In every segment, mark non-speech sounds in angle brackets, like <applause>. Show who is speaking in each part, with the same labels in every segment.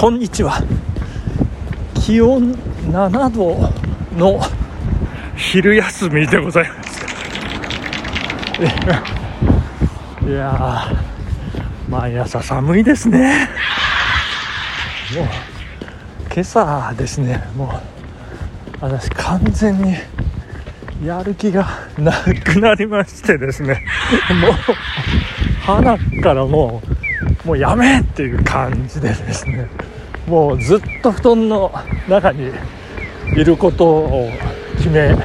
Speaker 1: こんにちは。気温7度の昼休みでございます。<laughs> いやー毎朝寒いですね。もう今朝ですねもう私完全にやる気がなくなりましてですね。<laughs> もう鼻からもうもうやめっていう感じでですねもうずっと布団の中にいることを決め、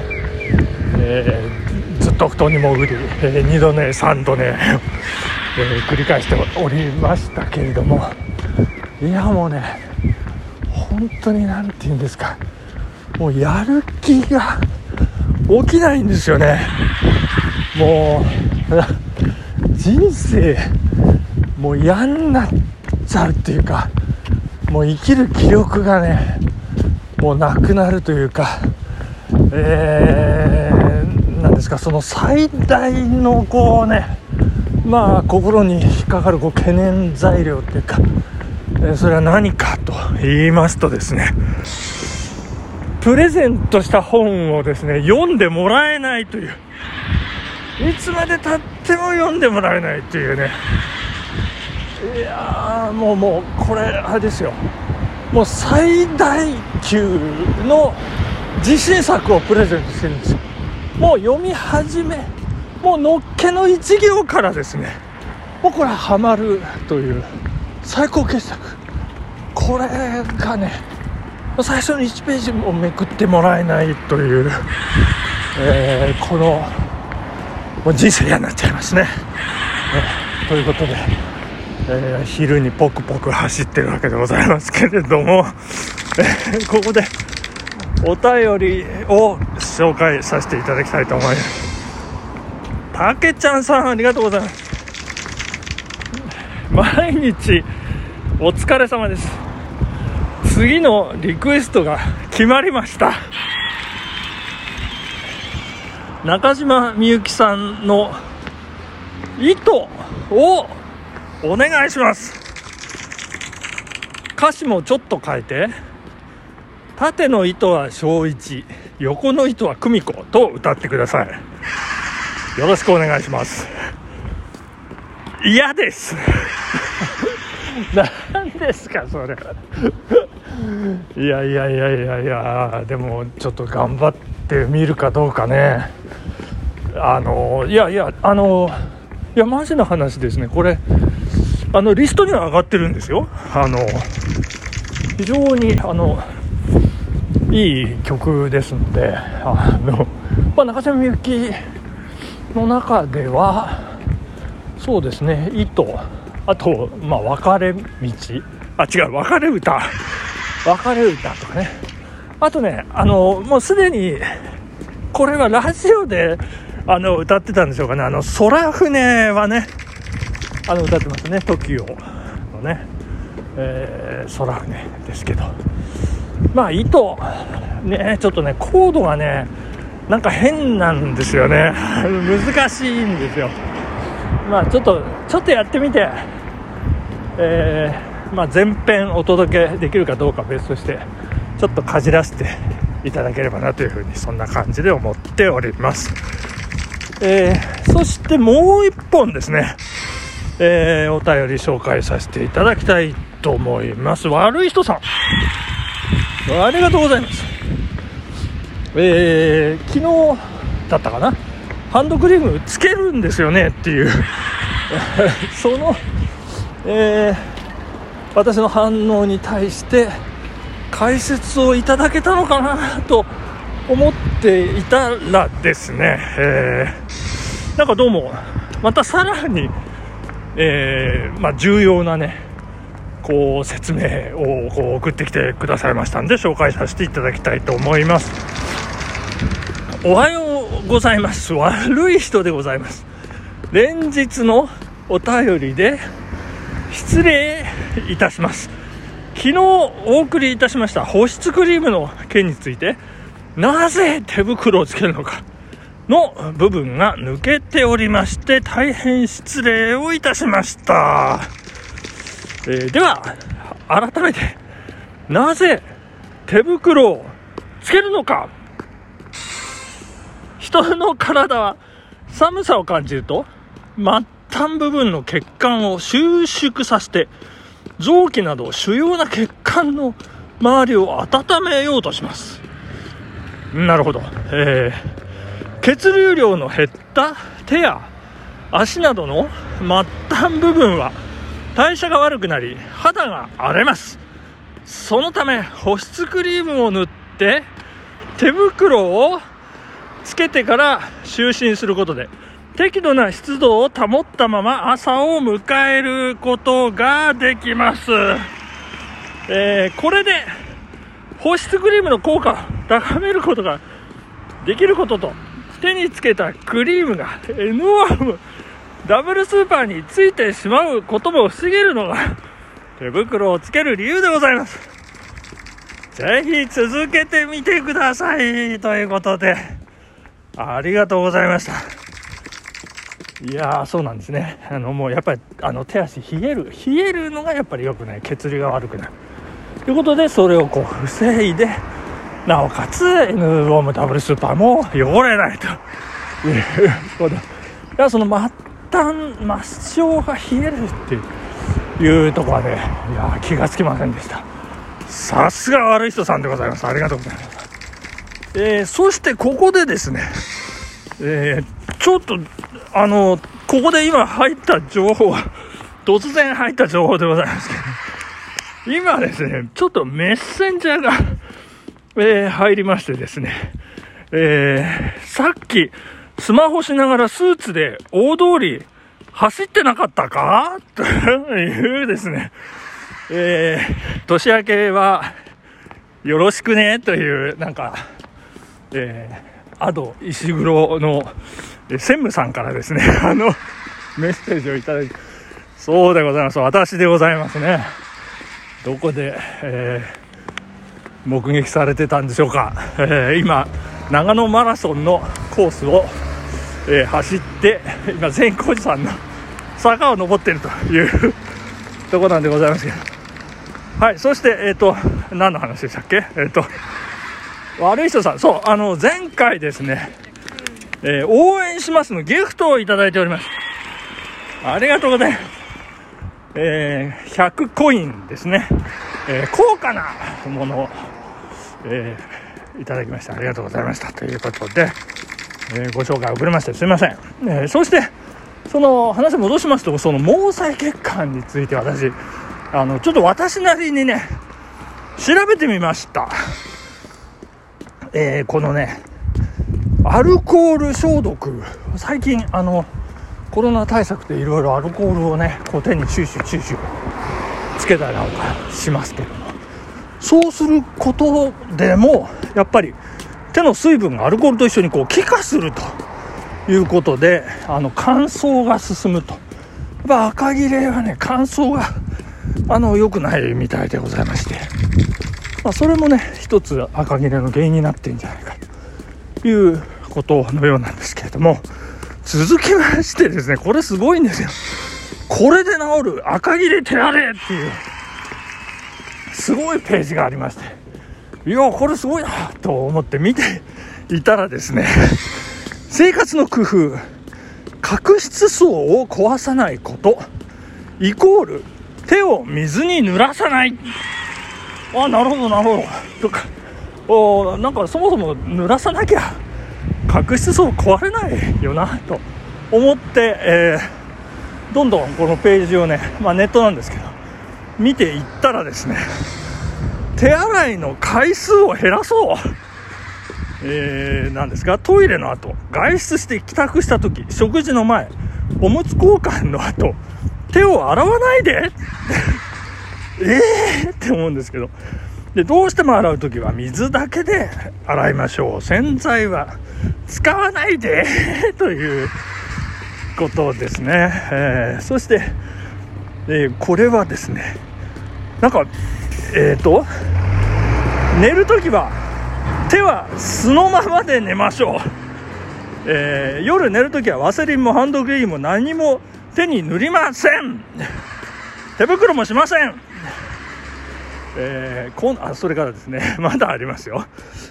Speaker 1: えー、ずっと布団に潜り、えー、2度寝3度寝、えー、繰り返しておりましたけれどもいやもうね本当に何て言うんですかもうやる気が起きないんですよね。もう <laughs> 人生もう嫌になっちゃうっていうかもう生きる気力がねもうなくなるというかえー、なんですかその最大のこうねまあ心に引っかかるこう懸念材料っていうか、えそれは何かと言いますとですねプレゼントした本をですね読んでもらえないという。いつまでたっても読んでもらえないというね。いやもうもうこれあれですよ。もう最大級の自信作をプレゼントしてるんです。よもう読み始めもうのっけの1行からですね。もうこれハマるという最高傑作。これがね最初の1ページもめくってもらえないという、えー、このもう人生嫌になっちゃいますね。ねということで、えー、昼にポクポク走ってるわけでございますけれども、えー、ここでお便りを紹介させていただきたいと思います。たけちゃんさんありがとうございます。毎日お疲れ様です。次のリクエストが決まりました中島みゆきさんの「糸」をお願いします。歌詞もちょっと変えて。縦の糸は小一横の糸は久美子と歌ってください。よろしくお願いします。嫌です。<laughs> 何ですかそれ。いやいやいやいやいやでもちょっと頑張ってみるかどうかね。あのいやいやあのいやマジな話ですね。これあのリストには上がってるんですよ。あの非常にあのいい曲ですのであの、まあ、中島みゆきの中ではそうですね「糸」あと、まあ、別れ道。あ違う別れ歌。別れ歌とかね。あとねあのもうすでにこれはラジオであの歌ってたんでしょうかね。あの空船はねあの歌ってますね。TOKIO のね、えー、空船ですけど。まあ糸ねちょっとねコードがねなんか変なんですよね。<laughs> 難しいんですよ。まあちょっとちょっとやってみて。えーまあ、前編お届けできるかどうか別としてちょっとかじらせていただければなというふうにそんな感じで思っております、えー、そしてもう1本ですね、えー、お便り紹介させていただきたいと思います。悪い人さん。ありがとうございます。えー、昨日だったかな。ハンドクリームつけるんですよねっていう。<laughs> そのえー私の反応に対して解説をいただけたのかなと思っていたらですね、えー、なんかどうもまたさらに、えー、まあ、重要なねこう説明をこう送ってきてくださいましたんで紹介させていただきたいと思います。おはようございます。悪い人でございます。連日のお便りで失礼いたします。昨日お送りいたしました保湿クリームの件についてなぜ手袋をつけるのか。の部分が抜けておりまして大変失礼をいたしました、えー、では改めてなぜ手袋をつけるのか。人の体は寒さを感じると末端部分の血管を収縮させて臓器など主要な血管の周りを温めようとします。なるほど、えー、血流量の減った手や足などの末端部分は代謝が悪くなり肌が荒れます。そのため保湿クリームを塗って手袋をつけてから就寝することで適度な湿度を保ったまま朝を迎えることができます、えー、これで保湿クリームの効果を高めることができることと手につけたクリームが N1 ダブルスーパーについてしまうことも防げるのが手袋をつける理由でございます。ぜひ続けてみてください。ということでありがとうございました。いやそうなんですね。あのもうやっぱりあの手足冷える冷えるのがやっぱり良くない。血流が悪くなるということでそれをこう防いでなおかつ N ウォームダブルスーパーも汚れないと。いうこといやその末端末梢が冷えるっていうところはねいや気がつきませんでした。さすが悪い人さんでございます。ありがとうございます、えー、そしてここでですね、えー、ちょっとあのここで今入った情報は突然入った情報でございますけど今ですねちょっとメッセンジャーが、えー、入りましてですね。えー、さっきスマホしながらスーツで大通り走ってなかったか？というですね、えー、年明けはよろしくね？という、なんか、えー、アド石黒の専務さんからですね、<laughs> あの、メッセージをいただいて、そうでございます。私でございますね。どこで、えー、目撃されてたんでしょうか。えー、今、長野マラソンのコースをえー、走って今善光寺さんの坂を登っているというとこなんでございますけど。はいそしてえっ、ー、と何の話でしたっけ？えっ、と悪い人さん。そうあの前回ですね、え応援しますのギフトをいただいております。ありがとうございます。え100コインですね、え高価なものを、えいただきましてありがとうございました。ということでえー、ご紹介遅れましてすいません、え、そしてその話戻しますとその毛細血管について私あのちょっと私なりにね調べてみました、え、このねアルコール消毒。最近あのコロナ対策でいろいろアルコールをねこう手にシューシューシューシューつけたりなんかしますけども。そうすることでもやっぱり手の水分がアルコールと一緒にこう気化するということであの乾燥が進むと。やっぱ赤切れはね乾燥があの良くないみたいでございまして、まあ、それもね一つ赤切れの原因になってるんじゃないかということのようなんですけれども。続きましてですねこれすごいんですよ。これで治る。赤切れ手荒れっていう。すごいページがありまして。いやこれすごいなと思って見ていたらですね生活の工夫角質層を壊さないことイコール手を水に濡らさない。あなるほどなるほど。とかおなんかそもそも濡らさなきゃ角質層壊れないよなと思って、えー、どんどんこのページをね、まあ、ネットなんですけど見ていったらですね手洗いの回数を減らそう。えー、何ですかトイレの後、外出して帰宅した時、食事の前、おむつ交換の後、手を洗わないで <laughs> ええって思うんですけど。で、どうしても洗う時は水だけで洗いましょう。洗剤は使わないで <laughs> ということですね。えー、そして、えー、これはですね、なんか、えっ、ー、と、寝るときは手は素のままで寝ましょう、えー、夜寝るときはワセリンもハンドクリームも何も手に塗りません。手袋もしません。えー、こんあそれからですね <laughs> まだありますよ、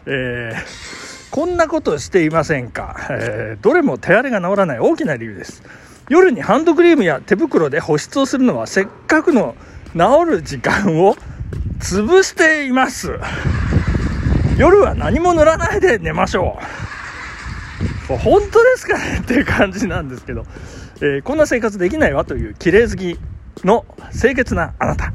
Speaker 1: えー、こんなことしていませんか、えー、どれも手荒れが治らない。大きな理由です。夜にハンドクリームや手袋で保湿をするのはせっかくの治る時間を潰しています。夜は何も塗らないで寝ましょう。本当ですかね？っていう感じなんですけど、えー、こんな生活できないわという綺麗好きの清潔なあなた。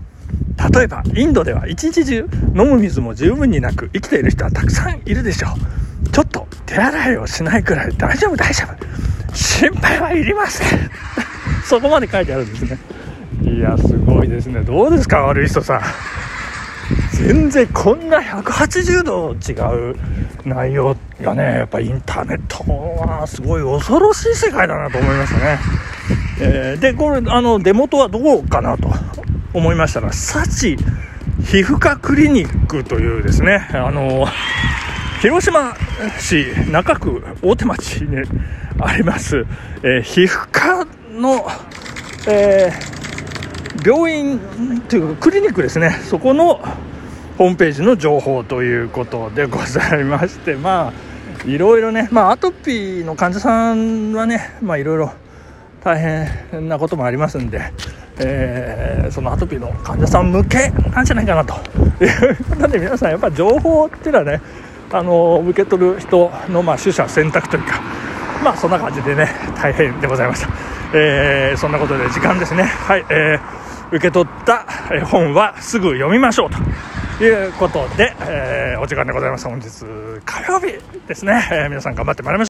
Speaker 1: 例えばインドでは一日中飲む水も十分になく生きている人はたくさんいるでしょう。ちょっと手洗いをしないくらい大丈夫大丈夫。心配はいりません。<laughs> そこまで書いてあるんですね。いやすごいですね。どうですか悪い人さん。全然こんな180度違う内容がねやっぱインターネットはすごい恐ろしい世界だなと思いましたね、えー、でこれあの出元はどこかなと思いましたら幸皮膚科クリニックというですねあの広島市中区大手町にあります、えー、皮膚科の、えー、病院というかクリニックですね。そこのホームページの情報ということでございましてまあいろいろねまあアトピーの患者さんはねまあいろいろ大変なこともありますんでえー、そのアトピーの患者さん向けなんじゃないかなと。<laughs> いうことで皆さんやっぱ情報っていうのはねあの受け取る人のまあ取捨選択というかまあそんな感じでね大変でございました、えー、そんなことで時間ですね。はい、えー、受け取った本はすぐ読みましょうということで、えー、お時間でございます。本日火曜日ですね、えー、皆さん頑張ってまいりましょう。